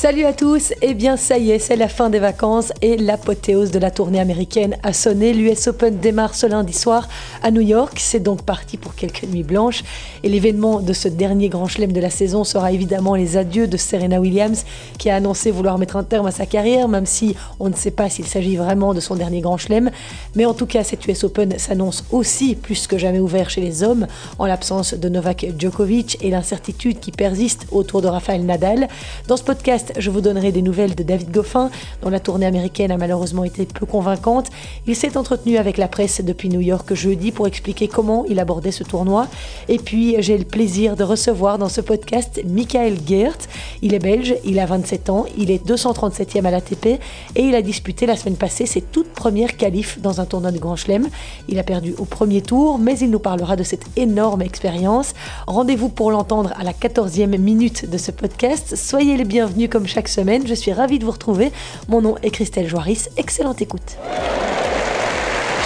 Salut à tous, et eh bien ça y est, c'est la fin des vacances et l'apothéose de la tournée américaine a sonné. L'US Open démarre ce lundi soir à New York, c'est donc parti pour quelques nuits blanches et l'événement de ce dernier grand chelem de la saison sera évidemment les adieux de Serena Williams qui a annoncé vouloir mettre un terme à sa carrière même si on ne sait pas s'il s'agit vraiment de son dernier grand chelem. Mais en tout cas, cet US Open s'annonce aussi plus que jamais ouvert chez les hommes en l'absence de Novak Djokovic et l'incertitude qui persiste autour de Rafael Nadal. Dans ce podcast, je vous donnerai des nouvelles de David Goffin, dont la tournée américaine a malheureusement été peu convaincante. Il s'est entretenu avec la presse depuis New York jeudi pour expliquer comment il abordait ce tournoi. Et puis, j'ai le plaisir de recevoir dans ce podcast Michael Geert. Il est belge, il a 27 ans, il est 237e à l'ATP et il a disputé la semaine passée ses toutes premières qualifs dans un tournoi de Grand Chelem. Il a perdu au premier tour, mais il nous parlera de cette énorme expérience. Rendez-vous pour l'entendre à la 14e minute de ce podcast. Soyez les bienvenus comme chaque semaine. Je suis ravie de vous retrouver. Mon nom est Christelle Joaris. Excellente écoute.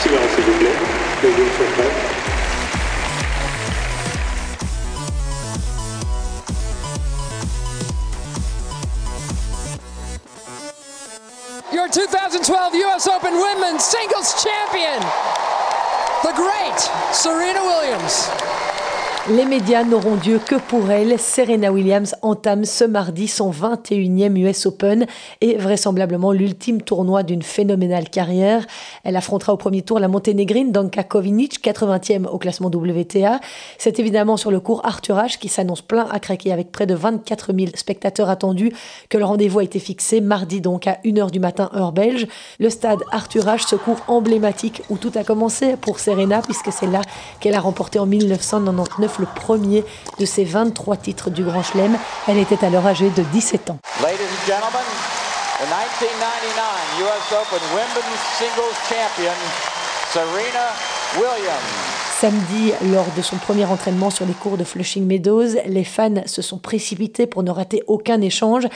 Silence, s'il vous plaît. Les jeux sont prêts. Your 2012 US Open Women's Singles Champion, the great Serena Williams. Les médias n'auront Dieu que pour elle. Serena Williams entame ce mardi son 21e US Open et vraisemblablement l'ultime tournoi d'une phénoménale carrière. Elle affrontera au premier tour la monténégrine Danka Kovinic, 80e au classement WTA. C'est évidemment sur le cours Arthur Ashe qui s'annonce plein à craquer avec près de 24 000 spectateurs attendus que le rendez-vous a été fixé mardi donc à 1h du matin heure belge. Le stade Arthur Ashe, ce cours emblématique où tout a commencé pour Serena puisque c'est là qu'elle a remporté en 1999 le premier de ses 23 titres du Grand Chelem. Elle était alors âgée de 17 ans. Ladies and gentlemen, the 1999 US Open Women's Singles Champion, Serena Williams. Samedi, lors de son premier entraînement sur les cours de Flushing Meadows, les fans se sont précipités pour ne rater aucun échange.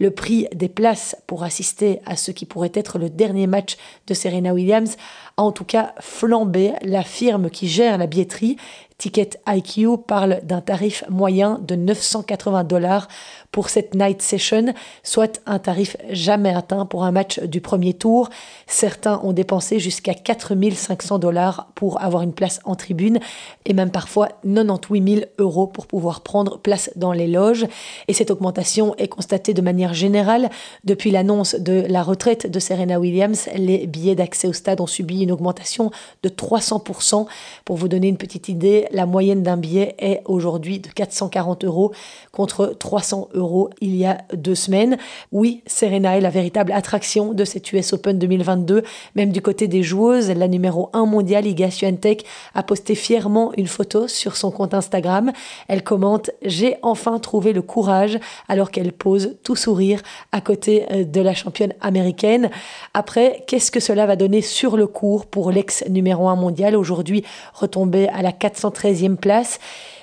Le prix des places pour assister à ce qui pourrait être le dernier match de Serena Williams en tout cas flambé. La firme qui gère la billetterie Ticket IQ parle d'un tarif moyen de 980 dollars pour cette night session, soit un tarif jamais atteint pour un match du premier tour. Certains ont dépensé jusqu'à 4500 dollars pour avoir une place en tribune et même parfois 98 000 euros pour pouvoir prendre place dans les loges. Et cette augmentation est constatée de manière générale. Depuis l'annonce de la retraite de Serena Williams, les billets d'accès au stade ont subi une augmentation de 300%. Pour vous donner une petite idée, la moyenne d'un billet est aujourd'hui de 440 euros contre 300 euros il y a deux semaines. Oui, Serena est la véritable attraction de cette US Open 2022. Même du côté des joueuses, la numéro 1 mondiale, Iga Swiatek, a posté fièrement une photo sur son compte Instagram. Elle commente J'ai enfin trouvé le courage alors qu'elle pose tout sourire à côté euh, de la championne américaine. Après, qu'est-ce que cela va donner sur le cours pour l'ex numéro 1 mondial, aujourd'hui retombée à la 430 13e place?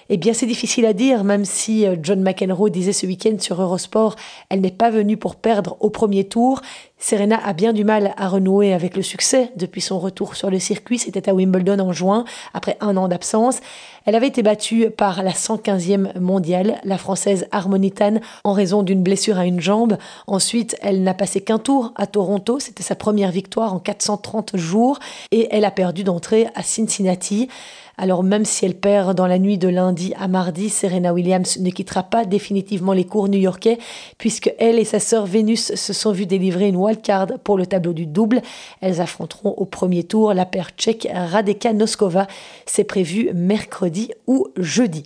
Eh bien, c'est difficile à dire, même si euh, John McEnroe disait ce week-end sur Eurosport, elle n'est pas venue pour perdre au premier tour. Serena a bien du mal à renouer avec le succès depuis son retour sur le circuit. C'était à Wimbledon en juin, après un an d'absence. Elle avait été battue par la 115e mondiale, la française Harmonitane, en raison d'une blessure à une jambe. Ensuite, elle n'a passé qu'un tour à Toronto. C'était sa première victoire en 430 jours. Et elle a perdu d'entrée à Cincinnati. Alors même si elle perd dans la nuit de lundi à mardi, Serena Williams ne quittera pas définitivement les cours new-yorkais puisque elle et sa sœur Vénus se sont vues délivrer une wildcard pour le tableau du double. Elles affronteront au premier tour la paire tchèque Radeka Noskova. C'est prévu mercredi ou jeudi.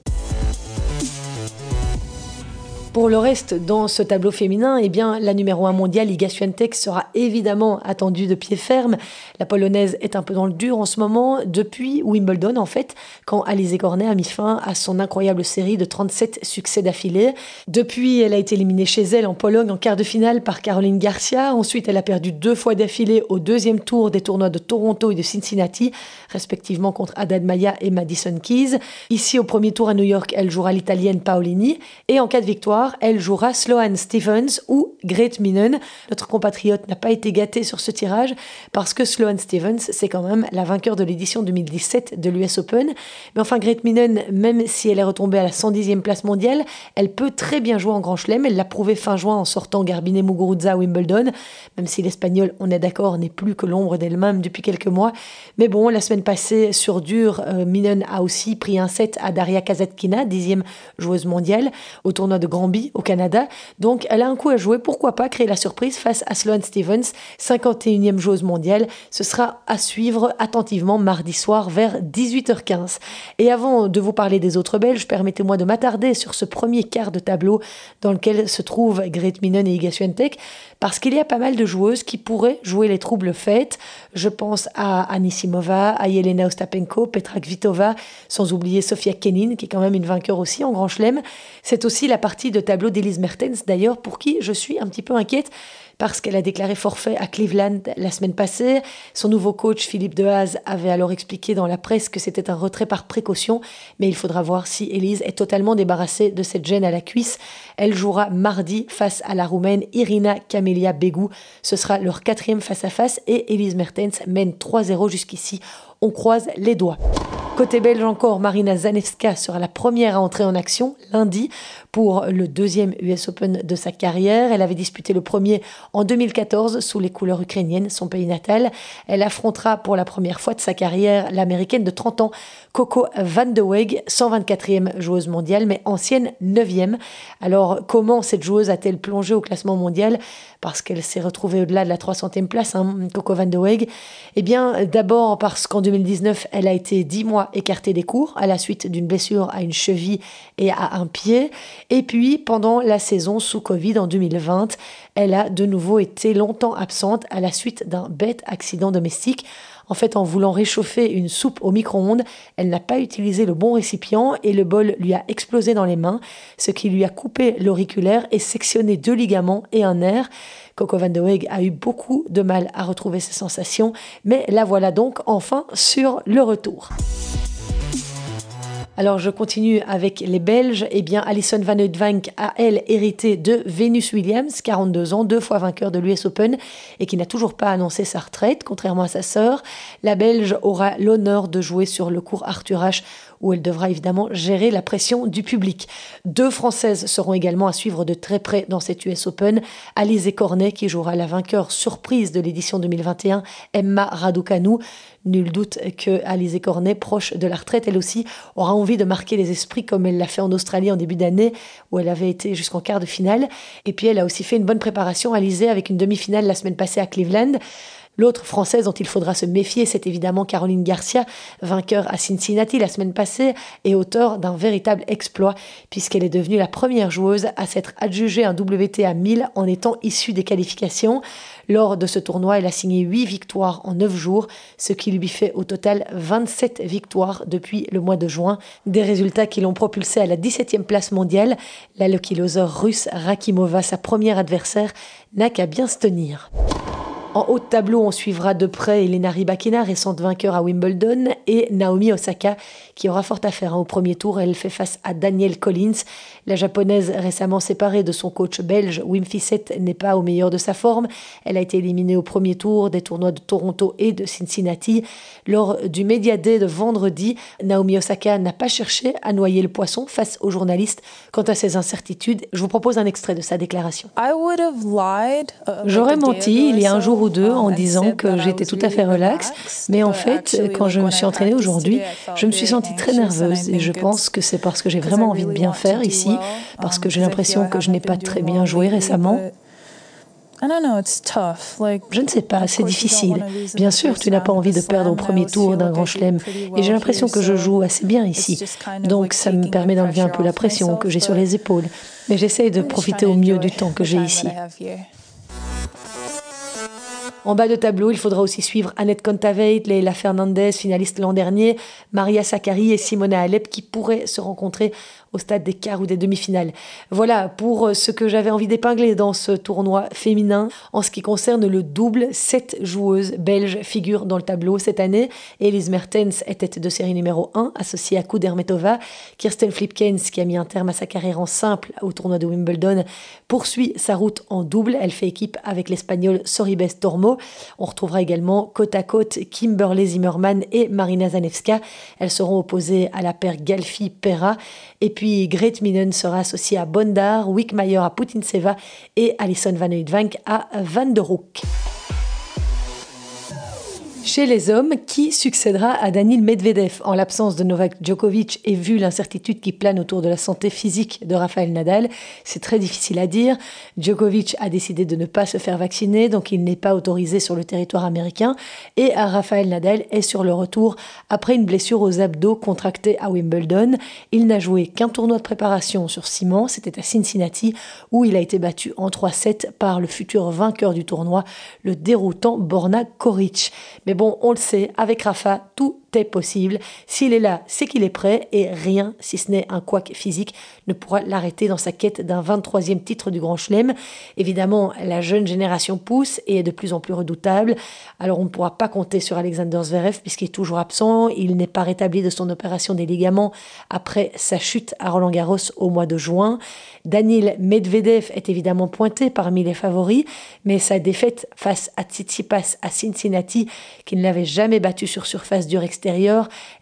Pour le reste, dans ce tableau féminin, eh bien, la numéro 1 mondiale, Iga Swiatek, sera évidemment attendue de pied ferme. La polonaise est un peu dans le dur en ce moment, depuis Wimbledon en fait, quand Alizé Cornet a mis fin à son incroyable série de 37 succès d'affilée. Depuis, elle a été éliminée chez elle en Pologne en quart de finale par Caroline Garcia. Ensuite, elle a perdu deux fois d'affilée au deuxième tour des tournois de Toronto et de Cincinnati, respectivement contre Haddad Maya et Madison Keys. Ici, au premier tour à New York, elle jouera l'italienne Paolini. Et en cas de victoire, elle jouera Sloane Stephens ou Great Minen. Notre compatriote n'a pas été gâté sur ce tirage parce que Sloane Stephens, c'est quand même la vainqueur de l'édition 2017 de l'US Open. Mais enfin, Great Minen, même si elle est retombée à la 110e place mondiale, elle peut très bien jouer en Grand Chelem. Elle l'a prouvé fin juin en sortant Garbine Muguruza à Wimbledon, même si l'Espagnol, on est d'accord, n'est plus que l'ombre d'elle-même depuis quelques mois. Mais bon, la semaine passée, sur dur, euh, Minen a aussi pris un set à Daria Kazatkina, dixième joueuse mondiale, au tournoi de Granby au Canada. Donc elle a un coup à jouer, pourquoi pas créer la surprise face à Sloane Stevens, 51e joueuse mondiale. Ce sera à suivre attentivement mardi soir vers 18h15. Et avant de vous parler des autres Belges, permettez-moi de m'attarder sur ce premier quart de tableau dans lequel se trouvent Great Minen et Iga Swiatek, parce qu'il y a pas mal de joueuses qui pourraient jouer les troubles faites. Je pense à Anisimova, à Yelena Ostapenko, Petra Kvitova, sans oublier Sofia Kenin, qui est quand même une vainqueur aussi en Grand Chelem. C'est aussi la partie de tableau d'Elise Mertens, d'ailleurs, pour qui je suis un petit peu inquiète parce qu'elle a déclaré forfait à Cleveland la semaine passée. Son nouveau coach, Philippe Dehaze, avait alors expliqué dans la presse que c'était un retrait par précaution, mais il faudra voir si Elise est totalement débarrassée de cette gêne à la cuisse. Elle jouera mardi face à la Roumaine Irina Camelia Begou. Ce sera leur quatrième face-à-face et Elise Mertens mène 3-0 jusqu'ici. On croise les doigts. Côté belge encore, Marina Zanevska sera la première à entrer en action lundi pour le deuxième US Open de sa carrière. Elle avait disputé le premier en 2014 sous les couleurs ukrainiennes, son pays natal. Elle affrontera pour la première fois de sa carrière l'américaine de 30 ans, Coco Van de Weg, 124e joueuse mondiale, mais ancienne 9e. Alors, comment cette joueuse a-t-elle plongé au classement mondial? Parce qu'elle s'est retrouvée au-delà de la 300e place, hein, Coco Van de Weg. Eh bien, d'abord parce qu'en 2019, elle a été 10 mois écartée des cours à la suite d'une blessure à une cheville et à un pied. Et puis, pendant la saison sous Covid en 2020, elle a de nouveau été longtemps absente à la suite d'un bête accident domestique. En fait, en voulant réchauffer une soupe au micro-ondes, elle n'a pas utilisé le bon récipient et le bol lui a explosé dans les mains, ce qui lui a coupé l'auriculaire et sectionné deux ligaments et un nerf. Coco Van de Weg a eu beaucoup de mal à retrouver ses sensations, mais la voilà donc enfin sur le retour. Alors je continue avec les Belges. Eh bien, Alison Van Oudvank a, elle, hérité de Venus Williams, 42 ans, deux fois vainqueur de l'US Open et qui n'a toujours pas annoncé sa retraite, contrairement à sa sœur. La Belge aura l'honneur de jouer sur le cours Arthur H où elle devra évidemment gérer la pression du public. Deux Françaises seront également à suivre de très près dans cette US Open. Alizé Cornet, qui jouera la vainqueur surprise de l'édition 2021, Emma Raducanu. Nul doute que Alizé Cornet, proche de la retraite, elle aussi aura envie de marquer les esprits comme elle l'a fait en Australie en début d'année, où elle avait été jusqu'en quart de finale. Et puis elle a aussi fait une bonne préparation, Alizé, avec une demi-finale la semaine passée à Cleveland. L'autre Française dont il faudra se méfier, c'est évidemment Caroline Garcia, vainqueur à Cincinnati la semaine passée et auteur d'un véritable exploit, puisqu'elle est devenue la première joueuse à s'être adjugée un WTA 1000 en étant issue des qualifications. Lors de ce tournoi, elle a signé 8 victoires en 9 jours, ce qui lui fait au total 27 victoires depuis le mois de juin. Des résultats qui l'ont propulsée à la 17e place mondiale. La Lucky russe Rakimova, sa première adversaire, n'a qu'à bien se tenir. En haut de tableau, on suivra de près Elena Rybakina, récente vainqueur à Wimbledon, et Naomi Osaka, qui aura fort à faire hein, au premier tour. Elle fait face à Danielle Collins. La japonaise récemment séparée de son coach belge, Wim Fissette, n'est pas au meilleur de sa forme. Elle a été éliminée au premier tour des tournois de Toronto et de Cincinnati. Lors du Media Day de vendredi, Naomi Osaka n'a pas cherché à noyer le poisson face aux journalistes quant à ses incertitudes. Je vous propose un extrait de sa déclaration. Uh, J'aurais menti il y a un jour ou deux en disant que j'étais tout à fait relax, mais en fait, quand je me suis entraînée aujourd'hui, je me suis sentie très nerveuse et je pense que c'est parce que j'ai vraiment envie de bien faire ici, parce que j'ai l'impression que je n'ai pas très bien joué récemment. Je ne sais pas, c'est difficile. Bien sûr, tu n'as pas envie de perdre au premier tour d'un grand chelem, et j'ai l'impression que je joue assez bien ici. Donc ça me permet d'enlever un peu la pression que j'ai sur les épaules. Mais j'essaye de profiter au mieux du temps que j'ai ici. En bas de tableau, il faudra aussi suivre Annette Kontaveit, Leila Fernandez, finaliste l'an dernier, Maria Sakkari et Simona Alep qui pourraient se rencontrer au stade des quarts ou des demi-finales. Voilà pour ce que j'avais envie d'épingler dans ce tournoi féminin. En ce qui concerne le double, sept joueuses belges figurent dans le tableau cette année. Elise Mertens est tête de série numéro 1, associée à Kudermetova. Kirsten Flipkens, qui a mis un terme à sa carrière en simple au tournoi de Wimbledon, poursuit sa route en double. Elle fait équipe avec l'espagnol Soribes Tormo. On retrouvera également côte à côte Kimberley Zimmerman et Marina Zanevska. Elles seront opposées à la paire Galfi-Pera. Et puis Grete Minen sera associée à Bondar, Wickmayer à Putinseva et Alison Van Uytvanck à Van der Hoek. Chez les hommes, qui succédera à Danil Medvedev en l'absence de Novak Djokovic et vu l'incertitude qui plane autour de la santé physique de Rafael Nadal C'est très difficile à dire. Djokovic a décidé de ne pas se faire vacciner, donc il n'est pas autorisé sur le territoire américain. Et Rafael Nadal est sur le retour après une blessure aux abdos contractée à Wimbledon. Il n'a joué qu'un tournoi de préparation sur ciment, c'était à Cincinnati, où il a été battu en 3-7 par le futur vainqueur du tournoi, le déroutant Borna Koric. Bon, on le sait, avec Rafa, tout est possible. S'il est là, c'est qu'il est prêt et rien, si ce n'est un couac physique, ne pourra l'arrêter dans sa quête d'un 23e titre du Grand Chelem. Évidemment, la jeune génération pousse et est de plus en plus redoutable. Alors on ne pourra pas compter sur Alexander Zverev puisqu'il est toujours absent. Il n'est pas rétabli de son opération des ligaments après sa chute à Roland Garros au mois de juin. Daniel Medvedev est évidemment pointé parmi les favoris, mais sa défaite face à Tsitsipas à Cincinnati, qui ne l'avait jamais battu sur surface dure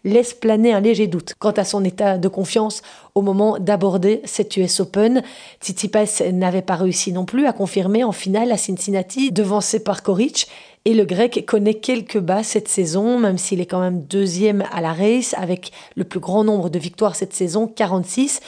laisse planer un léger doute quant à son état de confiance au moment d'aborder cette US Open. Tsitsipas n'avait pas réussi non plus à confirmer en finale à Cincinnati, devancé par Koric. Et le grec connaît quelques bas cette saison, même s'il est quand même deuxième à la race, avec le plus grand nombre de victoires cette saison, 46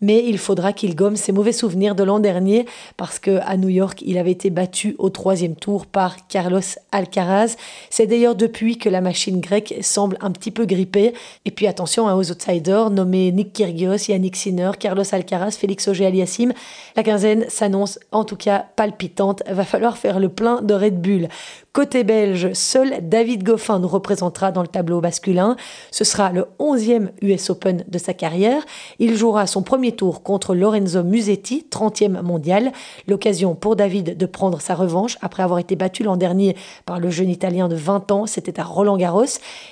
mais il faudra qu'il gomme ses mauvais souvenirs de l'an dernier parce que à New York, il avait été battu au troisième tour par Carlos Alcaraz. C'est d'ailleurs depuis que la machine grecque semble un petit peu grippée. Et puis attention aux outsiders nommés Nick Kyrgios, Yannick Sinner, Carlos Alcaraz, Félix Auger-Aliassime. La quinzaine s'annonce en tout cas palpitante. Va falloir faire le plein de Red Bull. Côté belge, seul David Goffin nous représentera dans le tableau masculin. Ce sera le 11e US Open de sa carrière. Il jouera son premier tour contre Lorenzo Musetti, 30e mondial. L'occasion pour David de prendre sa revanche après avoir été battu l'an dernier par le jeune Italien de 20 ans. C'était à Roland Garros.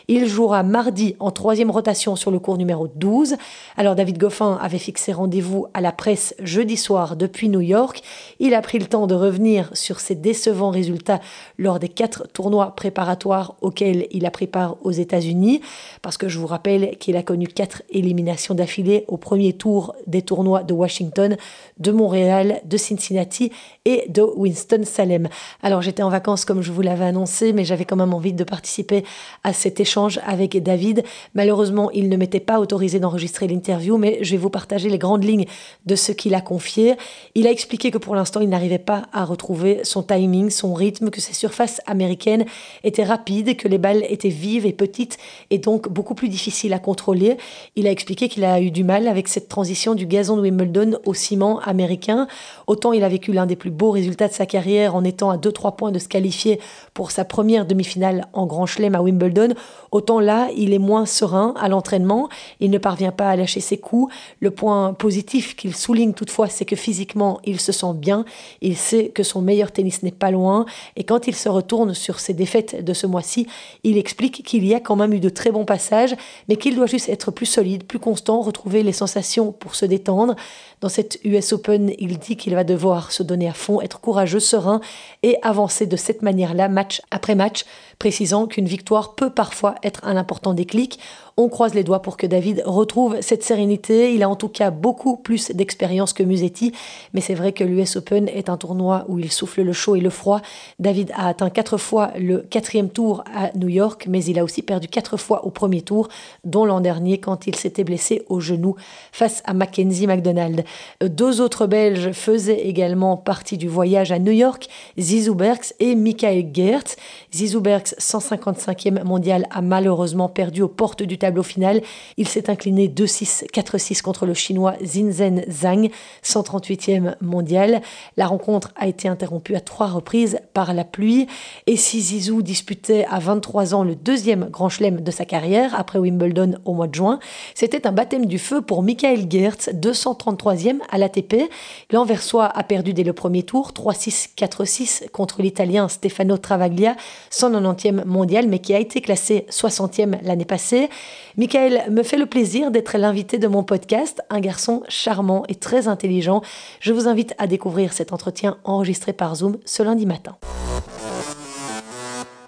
Il jouera mardi en troisième rotation sur le cours numéro 12. Alors David Goffin avait fixé rendez-vous à la presse jeudi soir depuis New York. Il a pris le temps de revenir sur ses décevants résultats lors des quatre tournois préparatoires auxquels il a pris aux États-Unis, parce que je vous rappelle qu'il a connu quatre éliminations d'affilée au premier tour des tournois de Washington, de Montréal, de Cincinnati et de Winston-Salem. Alors j'étais en vacances comme je vous l'avais annoncé, mais j'avais quand même envie de participer à cet échange avec David. Malheureusement, il ne m'était pas autorisé d'enregistrer l'interview, mais je vais vous partager les grandes lignes de ce qu'il a confié. Il a expliqué que pour l'instant, il n'arrivait pas à retrouver son timing, son rythme, que ses surfaces américaine était rapide, que les balles étaient vives et petites et donc beaucoup plus difficiles à contrôler. Il a expliqué qu'il a eu du mal avec cette transition du gazon de Wimbledon au ciment américain. Autant il a vécu l'un des plus beaux résultats de sa carrière en étant à 2-3 points de se qualifier pour sa première demi-finale en Grand Chelem à Wimbledon, autant là, il est moins serein à l'entraînement, il ne parvient pas à lâcher ses coups. Le point positif qu'il souligne toutefois, c'est que physiquement, il se sent bien, il sait que son meilleur tennis n'est pas loin et quand il se retourne tourne sur ses défaites de ce mois-ci, il explique qu'il y a quand même eu de très bons passages, mais qu'il doit juste être plus solide, plus constant, retrouver les sensations pour se détendre. Dans cette US Open, il dit qu'il va devoir se donner à fond, être courageux, serein et avancer de cette manière-là, match après match, précisant qu'une victoire peut parfois être un important déclic. On croise les doigts pour que David retrouve cette sérénité. Il a en tout cas beaucoup plus d'expérience que Musetti, mais c'est vrai que l'US Open est un tournoi où il souffle le chaud et le froid. David a atteint quatre fois le quatrième tour à New York, mais il a aussi perdu quatre fois au premier tour, dont l'an dernier quand il s'était blessé au genou face à Mackenzie McDonald. Deux autres Belges faisaient également partie du voyage à New York, Zizou Berks et Michael Geertz. Zizou Berks place 155e mondial, a malheureusement perdu aux portes du tableau final. Il s'est incliné 2-6, 4-6 contre le chinois Zinzhen Zhang, 138e mondial. La rencontre a été interrompue à trois reprises par la pluie. Et si Zizou disputait à 23 ans le deuxième grand chelem de sa carrière, après Wimbledon au mois de juin, c'était un baptême du feu pour Michael Gertz, 233e à l'ATP. L'Anversois a perdu dès le premier tour, 3-6, 4-6 contre l'Italien Stefano Travaglia, 190e mondial, mais qui a été classé 60e l'année passée. Michael me fait le plaisir d'être l'invité de mon podcast, un garçon charmant et très intelligent. Je vous invite à découvrir cet entretien enregistré par Zoom ce lundi matin.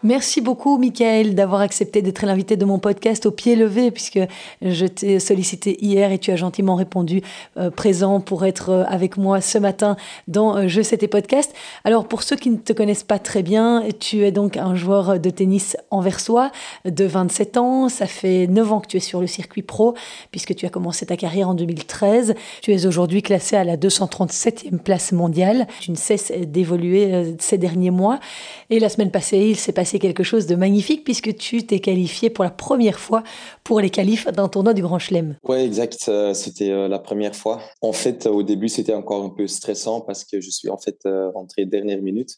Merci beaucoup, Michael, d'avoir accepté d'être l'invité de mon podcast au pied levé, puisque je t'ai sollicité hier et tu as gentiment répondu euh, présent pour être euh, avec moi ce matin dans euh, Je sais tes podcasts. Alors, pour ceux qui ne te connaissent pas très bien, tu es donc un joueur de tennis anversois de 27 ans. Ça fait 9 ans que tu es sur le circuit pro, puisque tu as commencé ta carrière en 2013. Tu es aujourd'hui classé à la 237e place mondiale. Tu ne cesses d'évoluer ces derniers mois. Et la semaine passée, il s'est passé quelque chose de magnifique puisque tu t'es qualifié pour la première fois pour les qualifs d'un tournoi du Grand Chelem. Oui, exact. Euh, c'était euh, la première fois. En fait, au début, c'était encore un peu stressant parce que je suis en fait euh, rentré dernière minute.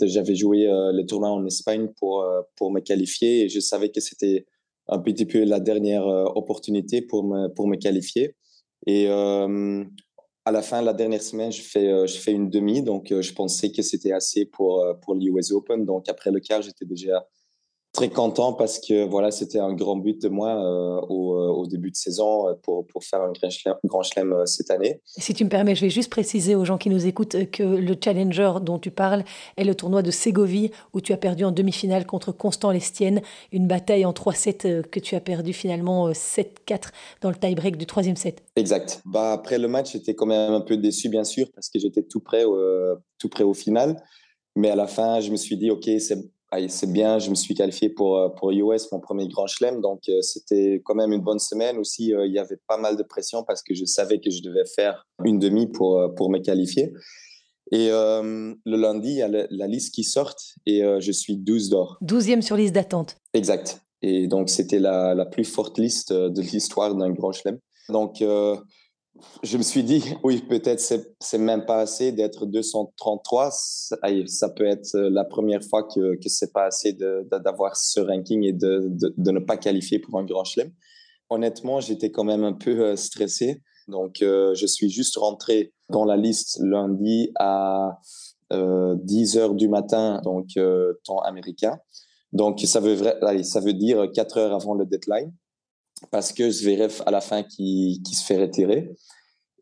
J'avais joué le tournoi en Espagne pour, pour me qualifier et je savais que c'était un petit peu la dernière opportunité pour me, pour me qualifier. Et à la fin, la dernière semaine, je fais, euh, une demi, donc euh, je pensais que c'était assez pour, euh, pour l'US Open. Donc après le quart, j'étais déjà très content parce que voilà, c'était un grand but de moi euh, au, euh, au, début de saison euh, pour, pour faire un grand chelem, cette année. Si tu me permets, je vais juste préciser aux gens qui nous écoutent que le Challenger dont tu parles est le tournoi de Ségovie où tu as perdu en demi-finale contre Constant Lestienne, une bataille en 3-7 que tu as perdu finalement 7-4 dans le tie-break du troisième set. Exact. Bah, après le match, j'étais quand même un peu déçu bien sûr parce que j'étais tout près, tout près au final. Mais à la fin, je me suis dit, OK, c'est c'est bien, je me suis qualifié pour, euh, pour US, mon premier grand chelem. Donc, euh, c'était quand même une bonne semaine. Aussi, euh, il y avait pas mal de pression parce que je savais que je devais faire une demi pour, pour me qualifier. Et le lundi, il y a la, liste qui sort et je suis 12 d'or. 12e sur liste d'attente. Exact. Et donc, c'était la, la, plus forte liste de l'histoire d'un grand chelem. Donc, je me suis dit, oui, peut-être c'est, c'est même pas assez d'être 233. Ça, ça, peut être euh, la première fois que, que c'est pas assez d'avoir ce ranking et de, de, ne pas qualifier pour un grand chelem. Honnêtement, j'étais quand même un peu euh, stressé. Donc, euh, je suis juste rentré dans la liste lundi à euh, 10 heures du matin, donc temps américain. Donc, ça veut, allez, ça veut dire 4 heures avant le deadline parce que Zverev à la fin qui, qui se fait retirer.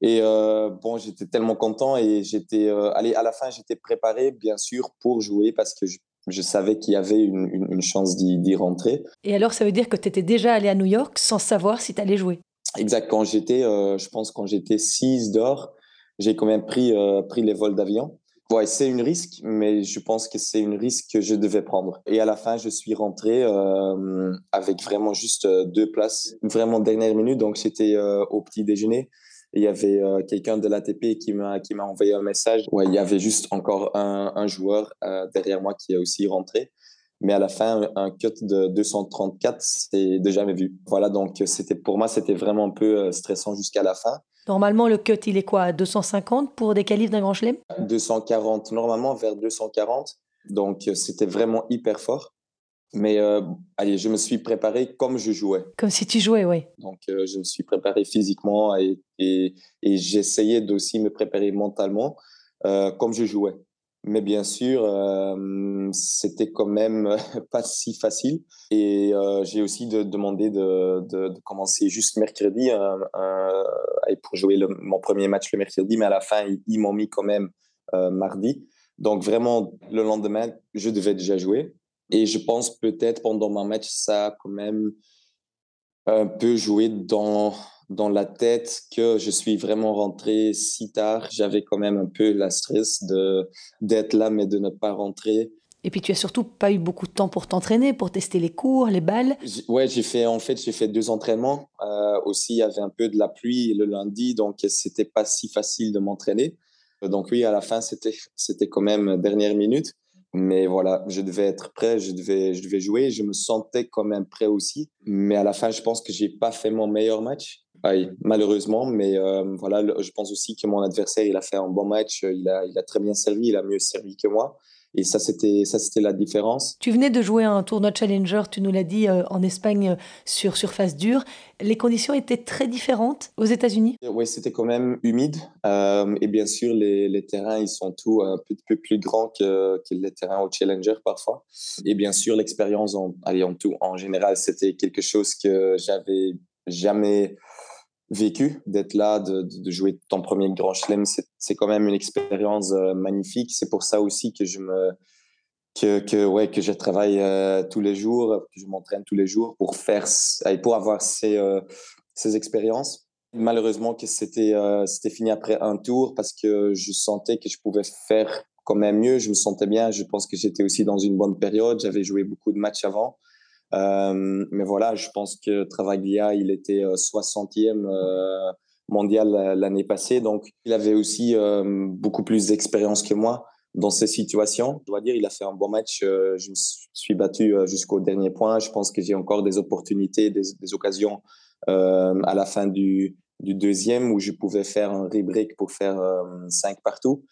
Et euh, bon, j'étais tellement content et j'étais, euh, allez, à la fin, j'étais préparé, bien sûr, pour jouer parce que je, je savais qu'il y avait une, une, une chance d'y rentrer. Et alors, ça veut dire que tu étais déjà allé à New York sans savoir si tu allais jouer? Exact. Quand j'étais, euh, je pense, quand j'étais 6 d'or, j'ai quand même pris, pris les vols d'avion. Ouais, c'est une risque, mais je pense que c'est une risque que je devais prendre. Et à la fin, je suis rentré euh, avec vraiment juste euh, deux places, vraiment dernière minute. Donc, c'était euh, au petit déjeuner. il y avait quelqu'un de l'ATP qui m'a qui m'a envoyé un message. Ouais, il y avait juste encore un, joueur derrière moi qui est aussi rentré. Mais à la fin, un cut de 234, c'est de jamais vu. Voilà, donc c'était pour moi, c'était vraiment un peu stressant jusqu'à la fin. Normalement, le cut, il est quoi 250 pour des qualifs d'un grand chelem? 240, normalement vers 240. Donc, euh, c'était vraiment hyper fort. Mais euh, allez, je me suis préparé comme je jouais. Comme si tu jouais, oui. Donc, euh, je me suis préparé physiquement et, et, et j'essayais d'aussi me préparer mentalement euh, comme je jouais. Mais bien sûr, euh, c'était quand même pas si facile. Et euh, j'ai aussi de, demandé de, commencer juste mercredi euh, pour jouer mon premier match le mercredi. Mais à la fin, ils, m'ont mis quand même euh, mardi. Donc vraiment, le lendemain, je devais déjà jouer. Et je pense peut-être pendant mon match, ça a quand même un peu joué dans dans la tête que je suis vraiment rentré si tard. J'avais quand même un peu la stress de d'être là mais de ne pas rentrer. Et puis tu as surtout pas eu beaucoup de temps pour t'entraîner, pour tester les cours, les balles. Ouais, j'ai fait en fait j'ai fait deux entraînements. Euh, aussi, il y avait un peu de la pluie le lundi, donc c'était pas si facile de m'entraîner. Donc oui, à la fin c'était c'était quand même dernière minute. mais voilà, je devais être prêt, je devais, je devais jouer. Je me sentais quand même prêt aussi. Mais à la fin, je pense que j'ai pas fait mon meilleur match. Malheureusement, mais euh, voilà, je pense aussi que mon adversaire, il a fait un bon match. Il a, il a très bien servi, il a mieux servi que moi. Et ça, c'était ça, c'était la différence. Tu venais de jouer un tournoi Challenger, tu nous l'as dit, euh, en Espagne euh, sur surface dure. Les conditions étaient très différentes aux États-Unis? Oui, c'était quand même humide. Euh, et bien sûr, les, les, terrains, ils sont tous un peu, peu plus grands que, que, les terrains au Challenger parfois. Et bien sûr, l'expérience, en, allez, en tout, en général, c'était quelque chose que j'avais jamais vécu, d'être là, de, jouer ton premier Grand Chelem, c'est quand même une expérience euh, magnifique. C'est pour ça aussi que je que, que ouais que je travaille euh, tous les jours, que je m'entraîne tous les jours pour faire pour avoir ces euh, ces expériences. Malheureusement que c'était c'était fini après un tour parce que je sentais que je pouvais faire quand même mieux. Je me sentais bien. Je pense que j'étais aussi dans une bonne période. J'avais joué beaucoup de matchs avant. Euh, mais voilà, je pense que Travaglia, il était 60e euh, euh, mondial l'année passée, donc il avait aussi beaucoup plus d'expérience que moi dans ces situations. Je dois dire, il a fait un bon match. Je me suis battu jusqu'au dernier point. Je pense que j'ai encore des opportunités, des, occasions à la fin du, deuxième où je pouvais faire un rebreak pour faire 5 partout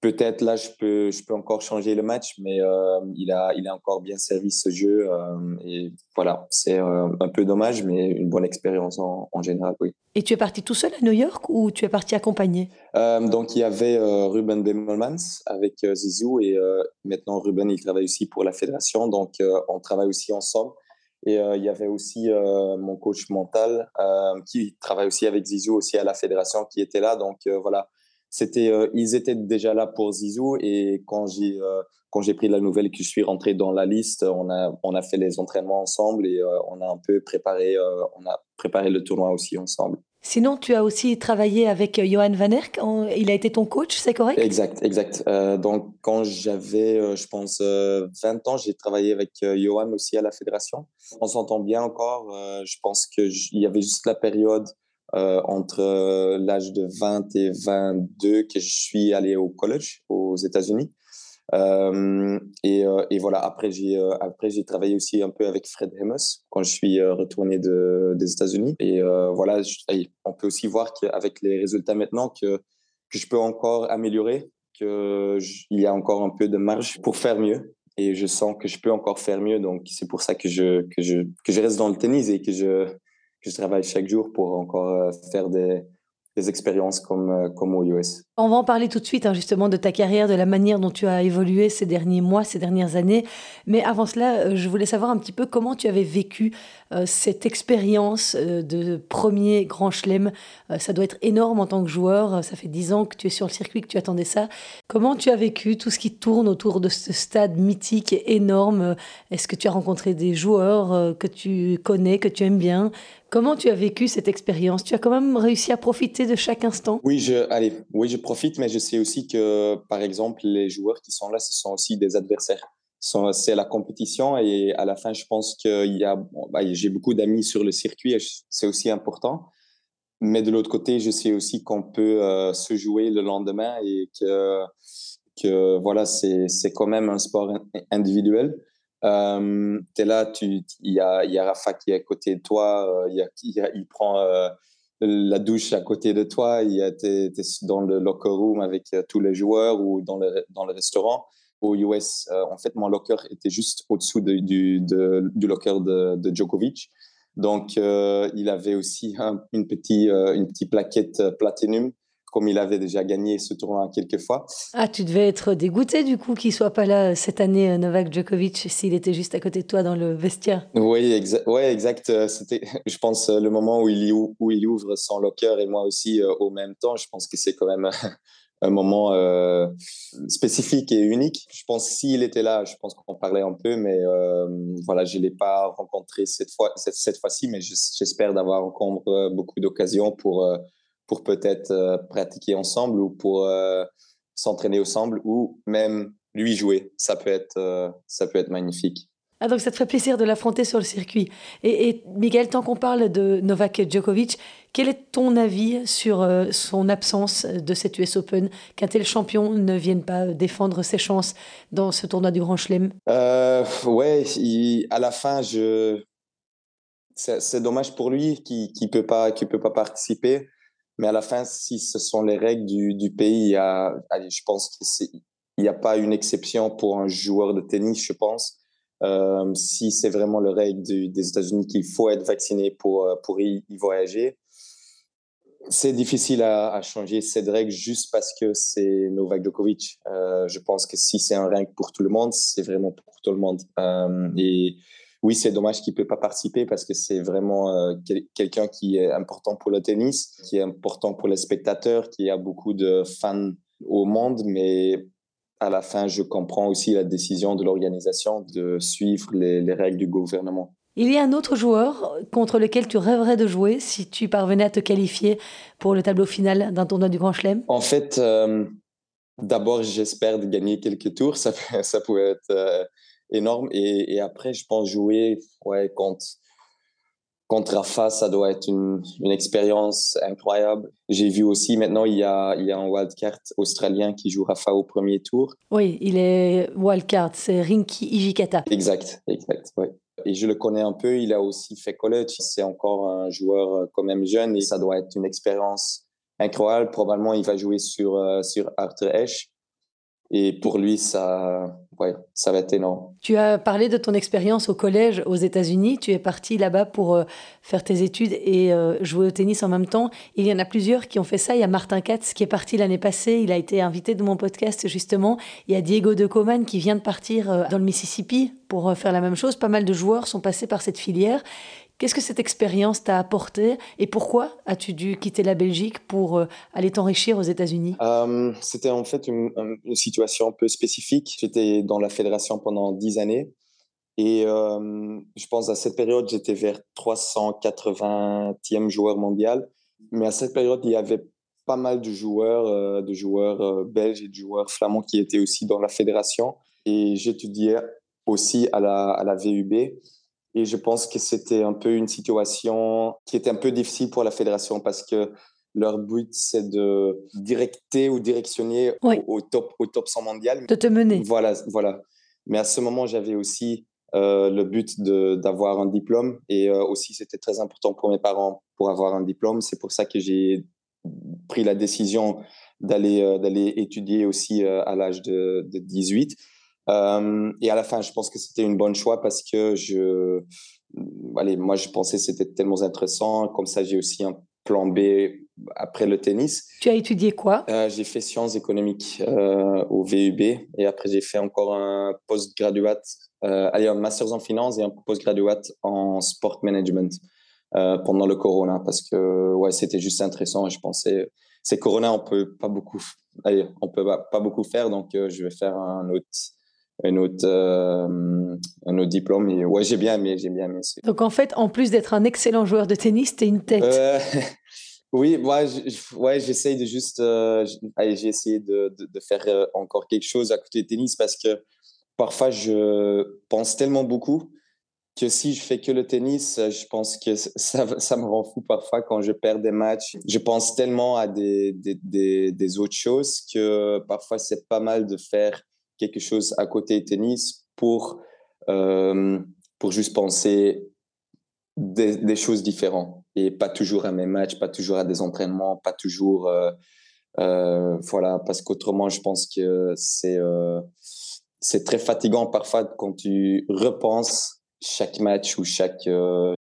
peut-être là, je peux, je peux encore changer le match, mais euh, il, a, il a encore bien servi ce jeu. Euh, et voilà, c'est euh, un peu dommage, mais une bonne expérience en, en, général, oui. Et tu es parti tout seul à New York ou tu es parti accompagné? Donc, il y avait Ruben Bemmelmans avec Zizou et maintenant Ruben, il travaille aussi pour la fédération. Donc, on travaille aussi ensemble. Et il y avait aussi mon coach mental qui travaille aussi avec Zizou aussi à la fédération qui était là. Donc, voilà c'était, euh, ils étaient déjà là pour Zizou et quand j'ai euh, quand j'ai pris la nouvelle que je suis rentré dans la liste, on a on a fait les entraînements ensemble et euh, on a un peu préparé on a préparé le tournoi aussi ensemble. Sinon, tu as aussi travaillé avec Johan Van Erck. Il a été ton coach, c'est correct? Exact, exact. donc, quand j'avais, je pense, 20 ans, j'ai travaillé avec Johan aussi à la fédération. On s'entend bien encore. je pense qu'il y avait juste la période euh, entre euh, l'âge de 20 et 22 que je suis allé au college aux États-Unis. Euh, et, et, voilà, après j'ai après j'ai travaillé aussi un peu avec Fred Hemos quand je suis retourné de, des États-Unis. Et voilà, on peut aussi voir qu'avec les résultats maintenant que que je peux encore améliorer, qu'il y a encore un peu de marge pour faire mieux. Et je sens que je peux encore faire mieux, donc c'est pour ça que je que je que je reste dans le tennis et que je je travaille chaque jour pour encore euh, faire des, expériences comme, euh, comme US. On va en parler tout de suite, hein, justement, de ta carrière, de la manière dont tu as évolué ces derniers mois, ces dernières années. Mais avant cela, euh, je voulais savoir un petit peu comment tu avais vécu cette expérience de premier grand chelem. ça doit être énorme en tant que joueur. Ça fait dix ans que tu es sur le circuit, que tu attendais ça. Comment tu as vécu tout ce qui tourne autour de ce stade mythique et énorme? Est-ce que tu as rencontré des joueurs que tu connais, que tu aimes bien? Comment tu as vécu cette expérience? Tu as quand même réussi à profiter de chaque instant Oui, je, allez, oui, je profite, mais je sais aussi que, par exemple, les joueurs qui sont là, ce sont aussi des adversaires. C'est la compétition et à la fin, je pense qu'il y a, bah, j'ai beaucoup d'amis sur le circuit, c'est aussi important. Mais de l'autre côté, je sais aussi qu'on peut euh, se jouer le lendemain et que, que voilà, c'est quand même un sport individuel. Euh, tu es là, il y a, y a Rafa qui est à côté de toi, euh, il prend euh, la douche à côté de toi, tu es, dans le locker room avec euh, tous les joueurs ou dans le, dans le restaurant. Au US, en fait, mon locker était juste au-dessous de, du, du locker de, Djokovic. Donc, il avait aussi une, petite, une petite plaquette Platinum comme il avait déjà gagné ce tournoi quelques fois. Ah, tu devais être dégoûté du coup qu'il soit pas là cette année, euh, Novak Djokovic, s'il était juste à côté de toi dans le vestiaire. Oui, exa ouais, exact. Euh, c'était, je pense, euh, le moment où il, où il ouvre son locker et moi aussi au même temps. Je pense que c'est quand même un moment euh, spécifique et unique. Je pense s'il était là, je pense qu'on parlait un peu, mais euh, voilà, je l'ai pas rencontré cette fois, cette, cette fois-ci, mais j'espère d'avoir encore beaucoup d'occasions pour pour peut-être euh, pratiquer ensemble ou pour euh, s'entraîner ensemble ou même lui jouer. Ça peut être, euh, ça peut être magnifique. Ah, donc ça te fait plaisir de l'affronter sur le circuit. Et, et Miguel, tant qu'on parle de Novak Djokovic, quel est ton avis sur son absence de cette US Open Qu'un tel champion ne vienne pas défendre ses chances dans ce tournoi du Grand Chelem? Ouais, à la fin, je... c'est dommage pour lui qu'il ne peut, pas, peut pas participer. Mais à la fin, si ce sont les règles du, du pays, je pense qu'il n'y a pas une exception pour un joueur de tennis, je pense. Euh, si c'est vraiment le règle des États-Unis qu'il faut être vacciné pour, euh, pour y, voyager, c'est difficile à, changer cette règle juste parce que c'est Novak Djokovic. Euh, je pense que si c'est un règle pour tout le monde, c'est vraiment pour tout le monde. et oui, c'est dommage qu'il ne peut pas participer parce que c'est vraiment quelqu'un qui est important pour le tennis, qui est important pour les spectateurs, qui a beaucoup de fans au monde, mais à la fin, je comprends aussi la décision de l'organisation de suivre les, règles du gouvernement. Il y a un autre joueur contre lequel tu rêverais de jouer si tu parvenais à te qualifier pour le tableau final d'un tournoi du Grand Chelem? En fait, euh, d'abord, j'espère de gagner quelques tours. Ça, ça pourrait être euh, énorme. Et, et, après, je pense jouer ouais, contre contre Rafa, ça doit être une, une expérience incroyable. J'ai vu aussi maintenant, il y a, il y a un wildcard australien qui joue Rafa au premier tour. Oui, il est wildcard, c'est Rinky Ijikata. Exact, exact, oui. Et je le connais un peu, il a aussi fait college. C'est encore un joueur euh, quand même jeune et ça doit être une expérience incroyable. Probablement, il va jouer sur, euh, sur Arthur Ashe. Et pour lui, ça, ouais, ça va être énorme. Tu as parlé de ton expérience au collège aux États-Unis. Tu es parti là-bas pour euh, faire tes études et euh, jouer au tennis en même temps. Il y en a plusieurs qui ont fait ça. Il y a Martin Katz qui est parti l'année passée. Il a été invité de mon podcast justement. Il y a Diego de Coman qui vient de partir euh, dans le Mississippi pour faire la même chose. Pas mal de joueurs sont passés par cette filière. Qu'est-ce que cette expérience t'a apporté et pourquoi as-tu dû quitter la Belgique pour euh, aller t'enrichir aux États-Unis? Euh, C'était en fait une, situation un peu spécifique. J'étais dans la fédération pendant dix années et euh, je pense à cette période, j'étais vers 380e joueur mondial. Mais à cette période, il y avait pas mal de joueurs, de joueurs belges et de joueurs flamands qui étaient aussi dans la fédération. Et j'étudiais aussi à la, à la VUB. Et je pense que c'était un peu une situation qui était un peu difficile pour la fédération parce que leur but, c'est de directer ou directionner au, top, au top 100 mondial. De te mener. Voilà, voilà. Mais à ce moment, j'avais aussi euh, le but d'avoir un diplôme et euh, aussi c'était très important pour mes parents pour avoir un diplôme. C'est pour ça que j'ai pris la décision d'aller euh, d'aller étudier aussi à l'âge de, de 18. Euh, et à la fin, je pense que c'était une bonne choix parce que je, allez, moi, je pensais que c'était tellement intéressant. Comme ça, j'ai aussi un plan B après le tennis. Tu as étudié quoi? Euh, J'ai fait sciences économiques euh, au VUB et après j'ai fait encore un postgraduate, allez, un master en finance et un postgraduate en sport management pendant le corona parce que ouais, c'était juste intéressant et je pensais c'est corona, on peut pas beaucoup, allez, on peut pas, pas beaucoup faire donc je vais faire un autre un autre, euh, un autre diplôme. Et ouais, j'ai bien aimé, j'ai bien aimé. Donc en fait, en plus d'être un excellent joueur de tennis, tu es une tête. Euh, oui, ouais, ouais j'essaye de juste, euh, j'ai essayé de, de, faire encore quelque chose à côté du tennis parce que parfois je pense tellement beaucoup que si je fais que le tennis, je pense que ça, ça me rend fou parfois quand je perds des matchs. Je pense tellement à des, des, des, des autres choses que parfois c'est pas mal de faire quelque chose à côté tennis pour, euh, pour juste penser des, choses différentes et pas toujours à mes matchs, pas toujours à des entraînements, pas toujours. Euh, euh, voilà, parce qu'autrement, je pense que c'est c'est très fatigant parfois quand tu repenses chaque match ou chaque,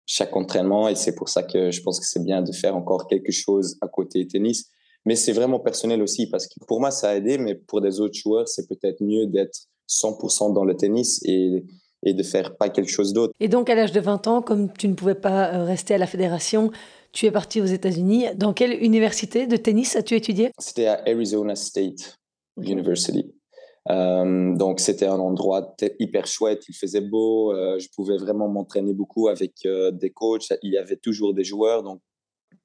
chaque entraînement et c'est pour ça que je pense que c'est bien de faire encore quelque chose à côté tennis mais c'est vraiment personnel aussi parce que pour moi, ça a aidé, mais pour des autres joueurs, c'est peut-être mieux d'être 100% dans le tennis et, et de faire pas quelque chose d'autre. Et donc, à l'âge de 20 ans, comme tu ne pouvais pas euh, rester à la fédération, tu es parti aux États-Unis. Dans quelle université de tennis as-tu étudié? C'était à Arizona State University. Euh, donc c'était un endroit hyper chouette, il faisait beau, euh, je pouvais vraiment m'entraîner beaucoup avec des coachs, il y avait toujours des joueurs, donc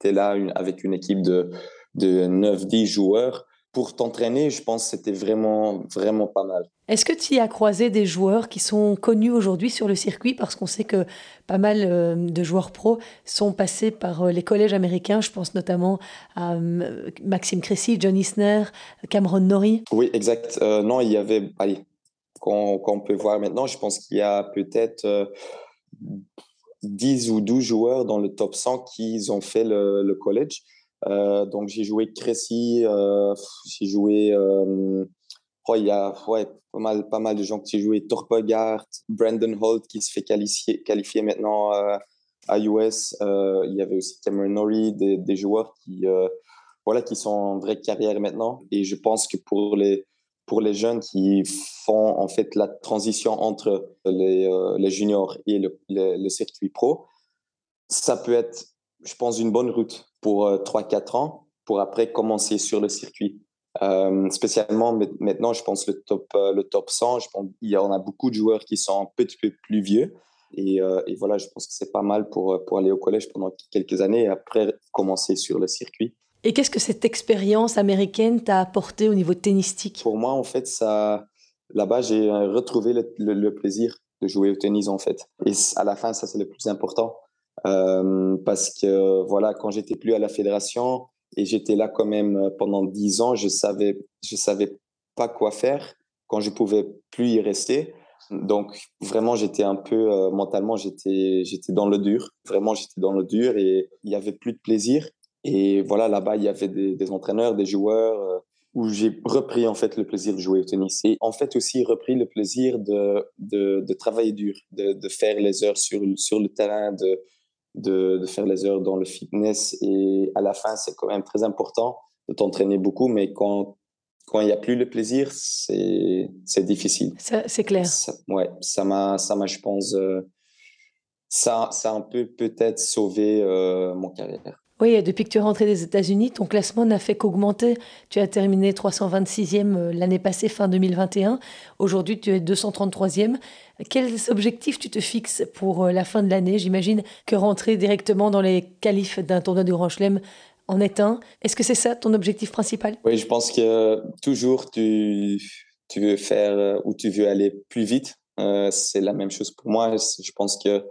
tu es là avec une équipe de, de 9-10 joueurs. pour t'entraîner, je pense que c'était vraiment, vraiment pas mal. Est-ce que tu y as croisé des joueurs qui sont connus aujourd'hui sur le circuit? Parce qu'on sait que pas mal euh, de joueurs pros sont passés par euh, les collèges américains. Je pense notamment à euh, Maxime Cressy, John Isner, Cameron Norrie. Oui, exact. non, il y avait, allez, qu'on peut voir maintenant, je pense qu'il y a peut-être 10 ou 12 joueurs dans le top 100 qui ont fait le, le collège. Euh, donc j'ai joué Cressy, euh, j'ai joué. Euh, oh, il y a ouais, pas, mal, pas mal de gens qui ont joué. Torpegard, Brandon Holt qui se fait qualifier, qualifier maintenant à US. il y avait aussi Cameron Norrie, des, des joueurs qui, voilà, qui sont en vraie carrière maintenant. Et je pense que pour les, pour les jeunes qui font en fait la transition entre les, les juniors et le, le, circuit pro, ça peut être, je pense, une bonne route pour 3-4 euh, ans pour après commencer sur le circuit. Euh, spécialement maintenant, je pense le top, euh, le top 100, je pense, il y en a beaucoup de joueurs qui sont un petit peu plus vieux. Et, et voilà, je pense que c'est pas mal pour, pour aller au collège pendant quelques années et après commencer sur le circuit. Et qu'est-ce que cette expérience américaine t'a apporté au niveau tennistique? Pour moi, en fait, ça, là-bas, j'ai retrouvé le, le, plaisir de jouer au tennis, en fait. Et à la fin, ça, c'est le plus important. Euh, parce que voilà, quand j'étais plus à la fédération et j'étais là quand même euh, pendant dix ans, je savais, je savais pas quoi faire quand je pouvais plus y rester. Donc vraiment, j'étais un peu euh, mentalement, j'étais, j'étais dans le dur. Vraiment, j'étais dans le dur et il y avait plus de plaisir. Et voilà, là-bas, il y avait des, entraîneurs, des joueurs où j'ai repris en fait le plaisir de jouer au tennis et en fait aussi repris le plaisir de, de, de travailler dur, de, de, faire les heures sur, sur le terrain, de, de, de, faire les heures dans le fitness. Et à la fin, c'est quand même très important de t'entraîner beaucoup, mais quand quand il n'y a plus le plaisir, c'est difficile. C'est clair. Ça, ouais, ça m'a, ça m'a, je pense, euh, ça, ça a un peu peut-être sauvé euh, mon carrière. Oui, depuis que tu es rentré des États-Unis, ton classement n'a fait qu'augmenter. Tu as terminé 326e euh, l'année passée, fin 2021. Aujourd'hui, tu es 233e. Quels objectifs tu te fixes pour euh, la fin de l'année? J'imagine que rentrer directement dans les qualifs d'un tournoi du Grand Chelem en est un. Est-ce que c'est ça ton objectif principal? Oui, je pense que toujours tu, veux faire euh, ou tu veux aller plus vite. c'est la même chose pour moi. Je pense que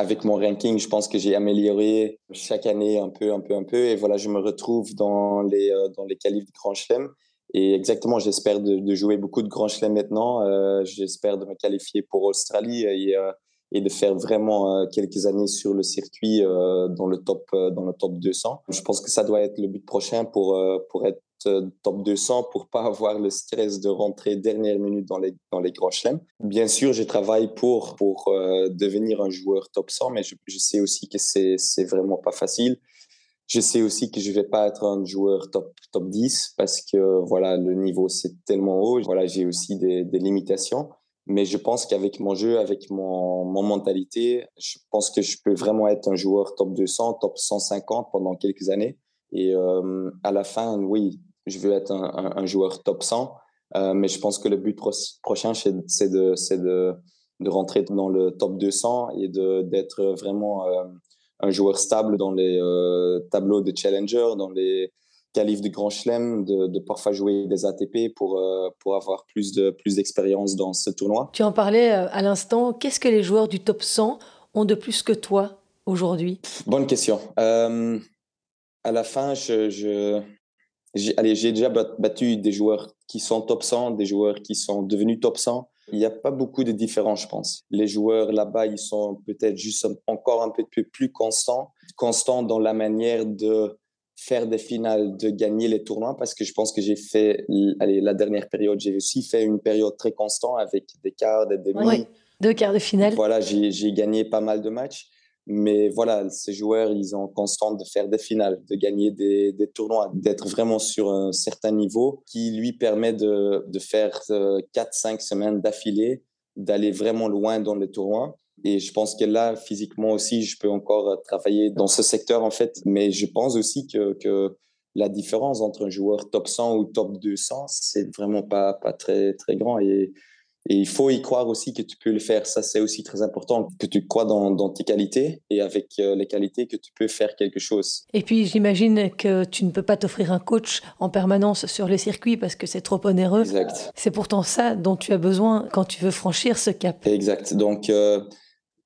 avec mon ranking, je pense que j'ai amélioré chaque année un peu, un peu, un peu. Et voilà, je me retrouve dans les, euh, dans les qualifs de Grand Chelem. Et exactement, j'espère de, jouer beaucoup de Grand Chelem maintenant. Euh, j'espère de me qualifier pour Australie et, euh, et de faire vraiment quelques années sur le circuit dans, le top, dans le top 200. Je pense que ça doit être le but prochain pour, pour être euh, top 200 pour pas avoir le stress de rentrer dernière minute dans les, dans les grands chelems. Bien sûr, je travaille pour, pour euh, devenir un joueur top 100, mais je, sais aussi que c'est, c'est vraiment pas facile. Je sais aussi que je vais pas être un joueur top, top 10 parce que voilà, le niveau c'est tellement haut. Voilà, j'ai aussi des, des limitations. Mais je pense qu'avec mon jeu, avec mon, mon mentalité, je pense que je peux vraiment être un joueur top 200, top 150 pendant quelques années. Et euh, à la fin, oui, je veux être un, un, joueur top 100. Euh, mais je pense que le but prochain, c'est de, de, de, rentrer dans le top 200 et d'être vraiment euh, un joueur stable dans les euh, tableaux de challenger, dans les qualifs de Grand Chelem, de, de, parfois jouer des ATP pour, pour avoir plus d'expérience plus dans ce tournoi. Tu en parlais à l'instant. Qu'est-ce que les joueurs du top 100 ont de plus que toi aujourd'hui? Bonne question. à la fin, je, je, j'ai déjà battu des joueurs qui sont top 100, des joueurs qui sont devenus top 100. Il n'y a pas beaucoup de différence, je pense. Les joueurs là-bas, ils sont peut-être juste encore un peu plus constants, constants dans la manière de faire des finales, de gagner les tournois, parce que je pense que j'ai fait, allez, la dernière période, j'ai aussi fait une période très constante avec des quarts, des demi. Oui, deux quarts de finale. Voilà, j'ai gagné pas mal de matchs. Mais voilà, ces joueurs, ils ont constante de faire des finales, de gagner des, tournois, d'être vraiment sur un certain niveau qui lui permet de, faire 4-5 euh, semaines d'affilée, d'aller vraiment loin dans le tournoi. Et je pense que là, physiquement aussi, je peux encore travailler dans ce secteur, en fait. Mais je pense aussi que, la différence entre un joueur top 100 ou top 200, c'est vraiment pas, pas très, très grand. Et il faut y croire aussi que tu peux le faire. Ça, c'est aussi très important, que tu crois dans, dans tes qualités et avec euh, les qualités que tu peux faire quelque chose. Et puis, j'imagine que tu ne peux pas t'offrir un coach en permanence sur le circuit parce que c'est trop onéreux. Exact. C'est pourtant ça dont tu as besoin quand tu veux franchir ce cap. Exact. Donc, euh,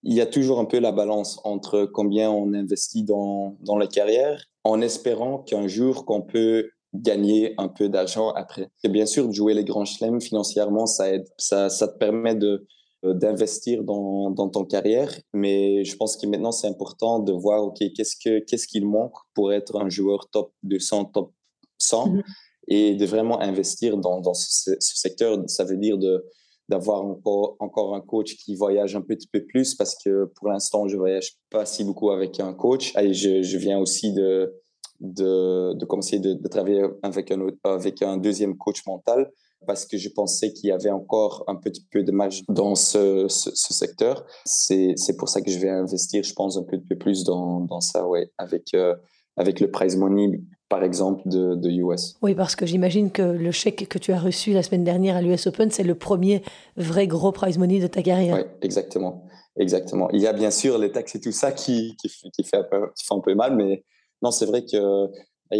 il y a toujours un peu la balance entre combien on investit dans, dans la carrière en espérant qu'un jour qu'on peut gagner un peu d'argent après. Et bien sûr, jouer les grands chelems financièrement, ça aide. Ça, ça te permet de euh, d'investir dans, dans ton carrière, mais je pense que maintenant c'est important de voir ok qu'est-ce que qu'est-ce qu'il manque pour être un joueur top 200, top 100 mm-hmm. et de vraiment investir dans, dans ce, ce, secteur. Ça veut dire de d'avoir encore encore un coach qui voyage un petit peu plus parce que pour l'instant je voyage pas si beaucoup avec un coach et je, je viens aussi de de, de commencer de, de, travailler avec un, avec un deuxième coach mental parce que je pensais qu'il y avait encore un petit peu de marge dans ce, ce, secteur. C'est pour ça que je vais investir, je pense, un peu plus dans, dans ça, ouais, avec, euh, avec le prize money, par exemple, de, de US. Oui, parce que j'imagine que le chèque que tu as reçu la semaine dernière à l'US Open, c'est le premier vrai gros prize money de ta carrière. Oui, exactement. Exactement. Il y a bien sûr les taxes et tout ça qui, qui, qui, fait, un peu, qui fait un peu mal, mais non, c'est vrai que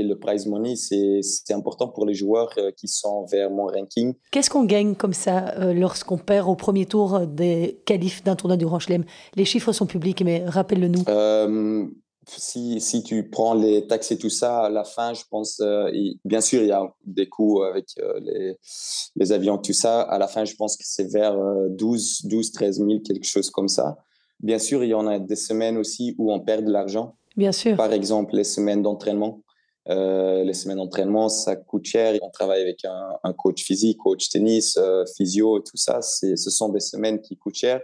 le prize money, c'est important pour les joueurs euh, qui sont vers mon ranking. Qu'est-ce qu'on gagne comme ça euh, lorsqu'on perd au premier tour des qualifs d'un tournoi du Grand Chelem? Les chiffres sont publics, mais rappelle-le-nous. Euh, si, si, tu prends les taxes et tout ça, à la fin, je pense, bien sûr, il y a des coûts avec les, les, avions, tout ça. À la fin, je pense que c'est vers 12, 12, 13 000, quelque chose comme ça. Bien sûr, il y en a des semaines aussi où on perd de l'argent. Bien sûr. Par exemple, les semaines d'entraînement. Euh, les semaines d'entraînement, ça coûte cher. On travaille avec un, coach physique, coach tennis, euh, physio, tout ça. Ce sont des semaines qui coûtent cher.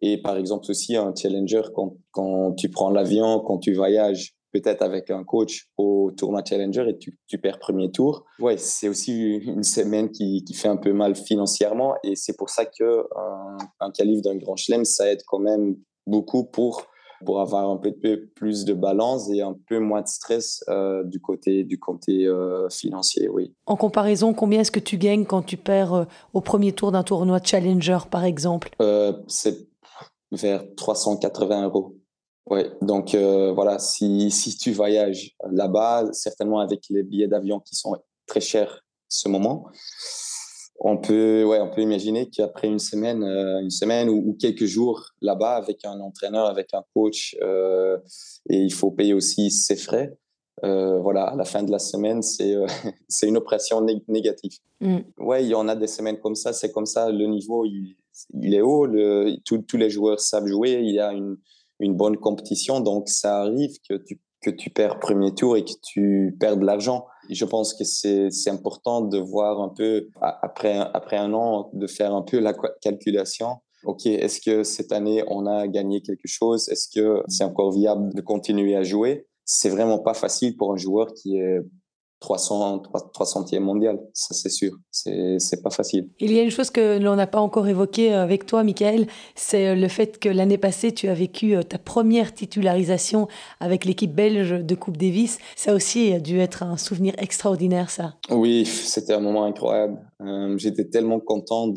Et par exemple aussi un challenger, quand, quand tu prends l'avion, quand tu voyages peut-être avec un coach au tournoi challenger et tu, perds premier tour. Ouais, c'est aussi une semaine qui, qui, fait un peu mal financièrement et c'est pour ça que un, un qualif d'un grand chelem, ça aide quand même beaucoup pour pour avoir un peu plus de balance et un peu moins de stress euh, du côté, du côté euh, financier, oui. En comparaison, combien est-ce que tu gagnes quand tu perds euh, au premier tour d'un tournoi Challenger, par exemple? C'est vers 380 euros. Ouais, donc voilà, si, si tu voyages là-bas, certainement avec les billets d'avion qui sont très chers ce moment, on peut, ouais, on peut imaginer qu'après une semaine, euh, une semaine ou, quelques jours là-bas avec un entraîneur, avec un coach, euh, et il faut payer aussi ses frais. Euh, voilà, à la fin de la semaine, c'est c'est une opération négative. Mm. Ouais, il y en a des semaines comme ça, c'est comme ça. Le niveau, il, il est haut. Le, tous les joueurs savent jouer. Il y a une, une bonne compétition, donc ça arrive que tu que tu perds premier tour et que tu perds de l'argent. Je pense que c'est important de voir un peu, après, après un an, de faire un peu la calculation. OK, est-ce que cette année, on a gagné quelque chose? Est-ce que c'est encore viable de continuer à jouer? C'est vraiment pas facile pour un joueur qui est 300, 300e mondial, ça c'est sûr, c'est pas facile. Il y a une chose que l'on n'a pas encore évoquée avec toi, Michael, c'est le fait que l'année passée, tu as vécu euh, ta première titularisation avec l'équipe belge de Coupe Davis. Ça aussi a dû être un souvenir extraordinaire, ça. Oui, c'était un moment incroyable. Euh, j'étais tellement content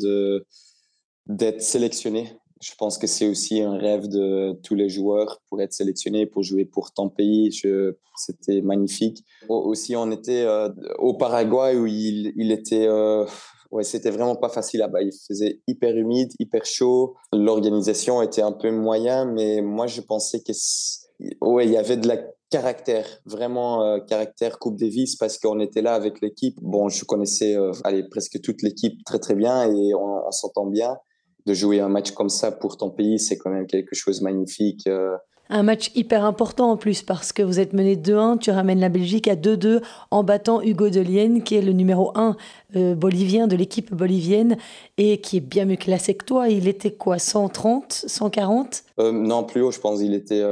d'être sélectionné je pense que c'est aussi un rêve de tous les joueurs pour être sélectionnés, pour jouer pour ton pays. C'était magnifique. Aussi, on était euh, au Paraguay où il, était. Euh, ouais, c'était vraiment pas facile là-bas. Il faisait hyper humide, hyper chaud. L'organisation était un peu moyen, mais moi, je pensais que. Ouais, il y avait de la caractère, vraiment euh, caractère Coupe Davis parce qu'on était là avec l'équipe. Bon, je connaissais presque toute l'équipe très très bien et on s'entend bien de jouer un match comme ça pour ton pays, c'est quand même quelque chose de magnifique. Euh. Un match hyper important en plus parce que vous êtes mené 2-1, tu ramènes la Belgique à 2-2 en battant Hugo Delienne qui est le numéro 1 euh, bolivien de l'équipe bolivienne et qui est bien mieux classé que toi. Il était quoi 130 140 euh, Non, plus haut, je pense. Il était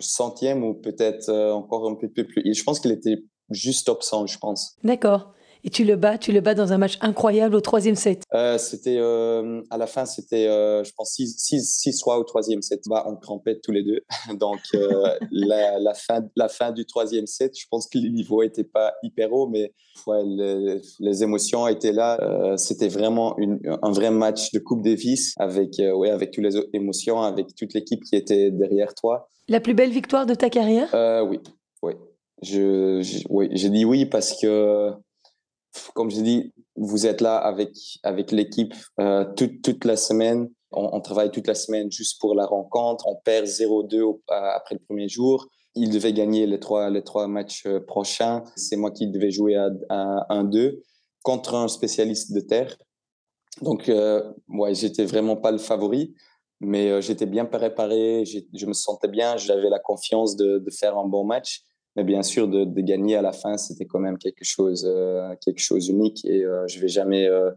centième ou peut-être encore un peu plus. Je pense qu'il était juste top 100, je pense. D'accord. Et tu le bats, tu le bats dans un match incroyable au troisième set. Euh, c'était euh, à la fin, c'était, euh, je pense, 6-3 au troisième set. Bah, on crampait tous les deux. Donc, la, la, fin, la fin du troisième set, je pense que le niveau n'était pas hyper haut, mais ouais, les, les, émotions étaient là. c'était vraiment une, un vrai match de Coupe Davis avec, ouais, avec toutes les émotions, avec toute l'équipe qui était derrière toi. La plus belle victoire de ta carrière? Oui, oui. Je, je, oui, j'ai dit oui parce que comme je dis, vous êtes là avec, avec l'équipe euh, toute, toute la semaine. On, travaille toute la semaine juste pour la rencontre. On perd 0-2 après le premier jour. Il devait gagner les trois, les trois matchs euh, prochains. C'est moi qui devais jouer à, à 1-2 contre un spécialiste de terre. Donc, euh, ouais, j'étais vraiment pas le favori, mais euh, j'étais bien préparé. Je me sentais bien. J'avais la confiance de, de faire un bon match. Mais bien sûr, de, de gagner à la fin, c'était quand même quelque chose, euh, quelque chose unique. Et euh, je vais jamais, euh,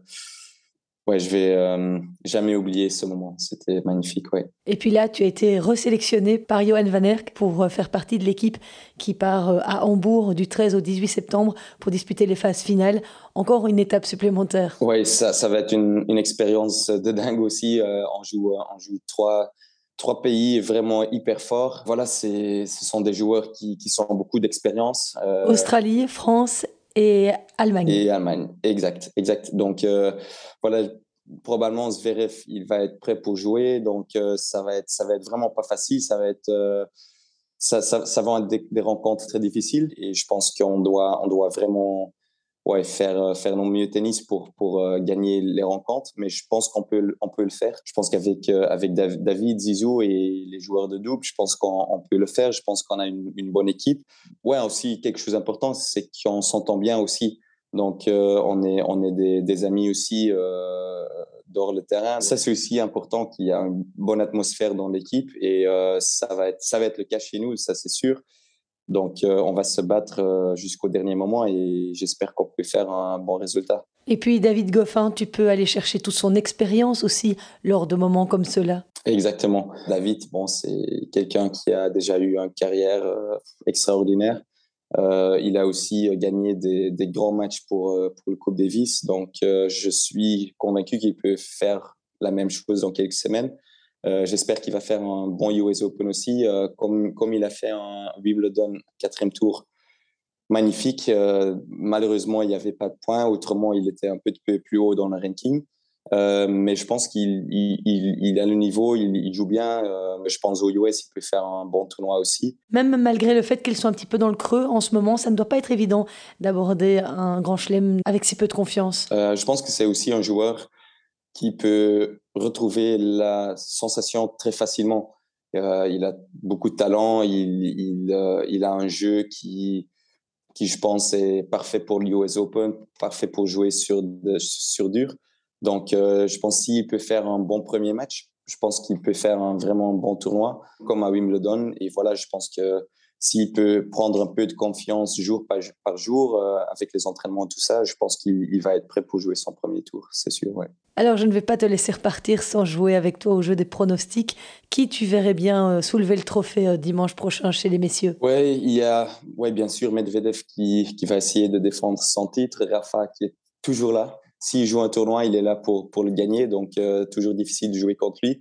ouais, je vais euh, jamais oublier ce moment. C'était magnifique, ouais. Et puis là, tu as été resélectionné par Johan Van Erck pour faire partie de l'équipe qui part à Hambourg du 13 au 18 septembre pour disputer les phases finales. Encore une étape supplémentaire. Oui, ça, ça va être une, une expérience de dingue aussi. on joue, on joue trois trois pays vraiment hyper forts. Voilà, c'est, ce sont des joueurs qui, qui sont beaucoup d'expérience. Euh, Australie, France et Allemagne. Et Allemagne, exact, exact. Donc euh, voilà, probablement Zverev, il va être prêt pour jouer, donc euh, ça va être, ça va être vraiment pas facile. Ça va être, ça, ça, ça, va être des, des, rencontres très difficiles et je pense qu'on doit, on doit vraiment ouais, faire, euh, faire nos mieux tennis pour, pour uh, gagner les rencontres. Mais je pense qu'on peut, on peut le faire. Je pense qu'avec uh, avec David, Zizou et les joueurs de double, je pense qu'on peut le faire. Je pense qu'on a une, bonne équipe. Ouais, aussi, quelque chose d'important, c'est qu'on s'entend bien aussi. Donc, euh, on est, on est des, amis aussi euh, dehors le terrain. Ça, c'est aussi important qu'il y ait une bonne atmosphère dans l'équipe et euh, ça, va ça va être le cas chez nous, ça c'est sûr. Donc, euh, on va se battre euh, jusqu'au dernier moment et j'espère qu'on peut faire un bon résultat. Et puis, David Goffin, tu peux aller chercher toute son expérience aussi lors de moments comme cela. Exactement. David, bon, c'est quelqu'un qui a déjà eu une carrière euh, extraordinaire. Il a aussi gagné des, des grands matchs pour, pour le Coupe Davis. Donc, je suis convaincu qu'il peut faire la même chose dans quelques semaines. Euh, J'espère qu'il va faire un bon US Open aussi, euh, comme, comme il a fait un Wimbledon quatrième tour. Magnifique. Euh, malheureusement, il n'y avait pas de points. Autrement, il était un peu plus haut dans le ranking. Euh, mais je pense qu'il il, il, il, a le niveau, il, joue bien. Euh, je pense au US, il peut faire un bon tournoi aussi. Même malgré le fait qu'ils sont un petit peu dans le creux en ce moment, ça ne doit pas être évident d'aborder un grand chelem avec si peu de confiance. Je pense que c'est aussi un joueur qui peut retrouver la sensation très facilement. Euh, il a beaucoup de talent, il, euh, il, a un jeu qui, qui, je pense, est parfait pour l'US Open, parfait pour jouer sur, sur dur. Donc, euh, je pense qu'il peut faire un bon premier match. Je pense qu'il peut faire un vraiment bon tournoi, comme à Wimbledon. Et voilà, je pense que s'il peut prendre un peu de confiance jour par, par jour euh, avec les entraînements et tout ça, je pense qu'il va être prêt pour jouer son premier tour, c'est sûr. Ouais. Alors, je ne vais pas te laisser repartir sans jouer avec toi au jeu des pronostics. Qui tu verrais bien euh, soulever le trophée euh, dimanche prochain chez les messieurs? Oui, il y a, ouais, bien sûr, Medvedev qui, qui va essayer de défendre son titre, Rafa qui est toujours là. S'il joue un tournoi, il est là pour, pour le gagner, donc toujours difficile de jouer contre lui.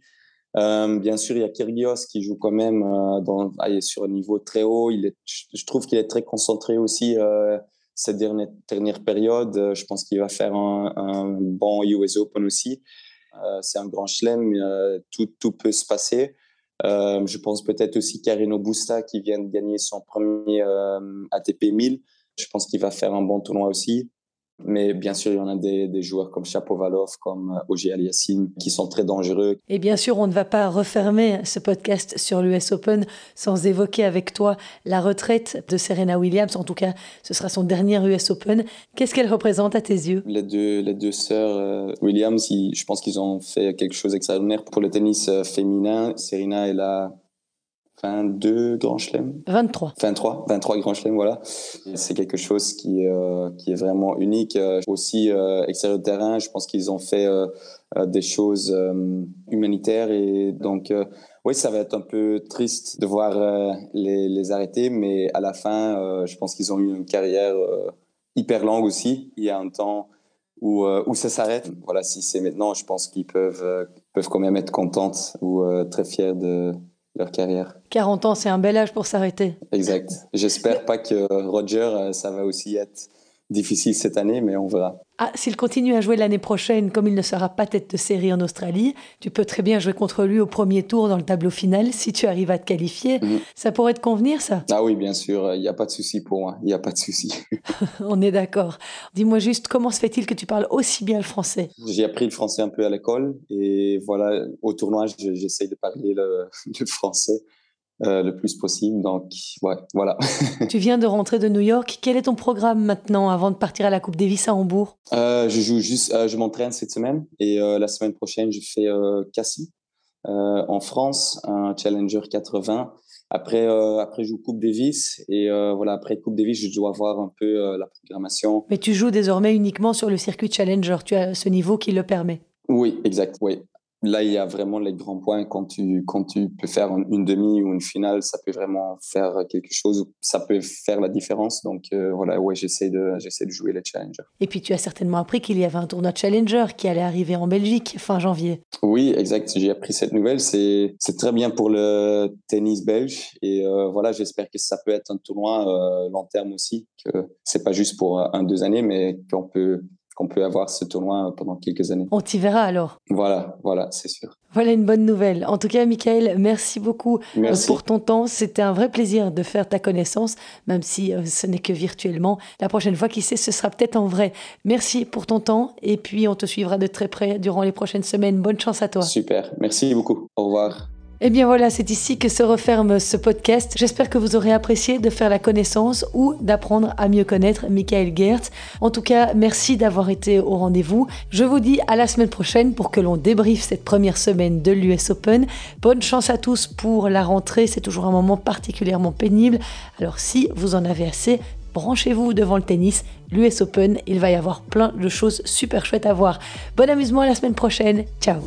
Euh, bien sûr, il y a Kyrgios qui joue quand même euh, dans, ah, sur un niveau très haut. Il est, je trouve qu'il est très concentré aussi euh, cette dernière, dernière période. Je pense qu'il va faire un, bon US Open aussi. C'est un grand chelem, tout, tout peut se passer. je pense peut-être aussi Carino Busta qui vient de gagner son premier ATP 1000. Je pense qu'il va faire un bon tournoi aussi. Mais bien sûr, il y en a des, des joueurs comme Chapovalov, comme Ogier Aliassime, qui sont très dangereux. Et bien sûr, on ne va pas refermer ce podcast sur l'US Open sans évoquer avec toi la retraite de Serena Williams. En tout cas, ce sera son dernier US Open. Qu'est-ce qu'elle représente à tes yeux? Les deux, les deux sœurs euh, Williams, ils, je pense qu'ils ont fait quelque chose d'extraordinaire pour le tennis euh, féminin. Serena est là 22 grands chelems 23. 23, 23 grands chelems, voilà. C'est quelque chose qui, euh, qui est vraiment unique. Euh, aussi, euh, extérieur de terrain, je pense qu'ils ont fait euh, des choses humanitaires. Et donc, oui, ça va être un peu triste de voir les, les, arrêter, mais à la fin, je pense qu'ils ont eu une carrière hyper longue aussi. Il y a un temps où, où ça s'arrête. Voilà, si c'est maintenant, je pense qu'ils peuvent, peuvent quand même être contentes ou très fiers de leur carrière. 40 ans, c'est un bel âge pour s'arrêter. Exact. J'espère pas que Roger, ça va aussi être difficile cette année, mais on verra. Ah, s'il continue à jouer l'année prochaine, comme il ne sera pas tête de série en Australie, tu peux très bien jouer contre lui au premier tour dans le tableau final si tu arrives à te qualifier. Mhm. Ça pourrait te convenir, ça? Ah oui, bien sûr, il n'y a pas de souci pour moi, il n'y a pas de souci. On est d'accord. Dis-moi juste, comment se fait-il que tu parles aussi bien le français? J'ai appris le français un peu à l'école et voilà, au tournoi, j'essaye de parler le, le français. Euh, le plus possible. Donc, ouais, voilà. tu viens de rentrer de New York. Quel est ton programme maintenant avant de partir à la Coupe Davis à Hambourg? Euh, Je joue juste, euh, je m'entraîne cette semaine et la semaine prochaine, je fais Cassis en France, un Challenger 80. Après, après, je joue Coupe Davis et voilà, après Coupe Davis, je dois voir un peu la programmation. Mais tu joues désormais uniquement sur le circuit Challenger. Tu as ce niveau qui le permet. Oui, exact. Oui, là, il y a vraiment les grands points. Quand tu, quand tu peux faire une demi ou une finale, ça peut vraiment faire quelque chose. Ça peut faire la différence. Donc, euh, voilà, ouais, j'essaie de, j'essaie de jouer les challengers. Et puis, tu as certainement appris qu'il y avait un tournoi challenger qui allait arriver en Belgique fin janvier. Oui, exact. J'ai appris cette nouvelle. C'est, c'est très bien pour le tennis belge. Et euh, voilà, j'espère que ça peut être un tournoi euh, long terme aussi. Que c'est pas juste pour un, deux années, mais qu'on peut qu'on peut avoir ce tournoi pendant quelques années. On t'y verra alors. Voilà, voilà, c'est sûr. Voilà une bonne nouvelle. En tout cas, Michael, merci beaucoup euh, pour ton temps. C'était un vrai plaisir de faire ta connaissance, même si euh, ce n'est que virtuellement. La prochaine fois, qui sait, ce sera peut-être en vrai. Merci pour ton temps et puis on te suivra de très près durant les prochaines semaines. Bonne chance à toi. Super, merci beaucoup. Au revoir. Eh bien voilà, c'est ici que se referme ce podcast. J'espère que vous aurez apprécié de faire la connaissance ou d'apprendre à mieux connaître Michael Gertz. En tout cas, merci d'avoir été au rendez-vous. Je vous dis à la semaine prochaine pour que l'on débriefe cette première semaine de l'US Open. Bonne chance à tous pour la rentrée, c'est toujours un moment particulièrement pénible. Alors si vous en avez assez, branchez-vous devant le tennis, l'US Open, il va y avoir plein de choses super chouettes à voir. Bon amusement à la semaine prochaine, ciao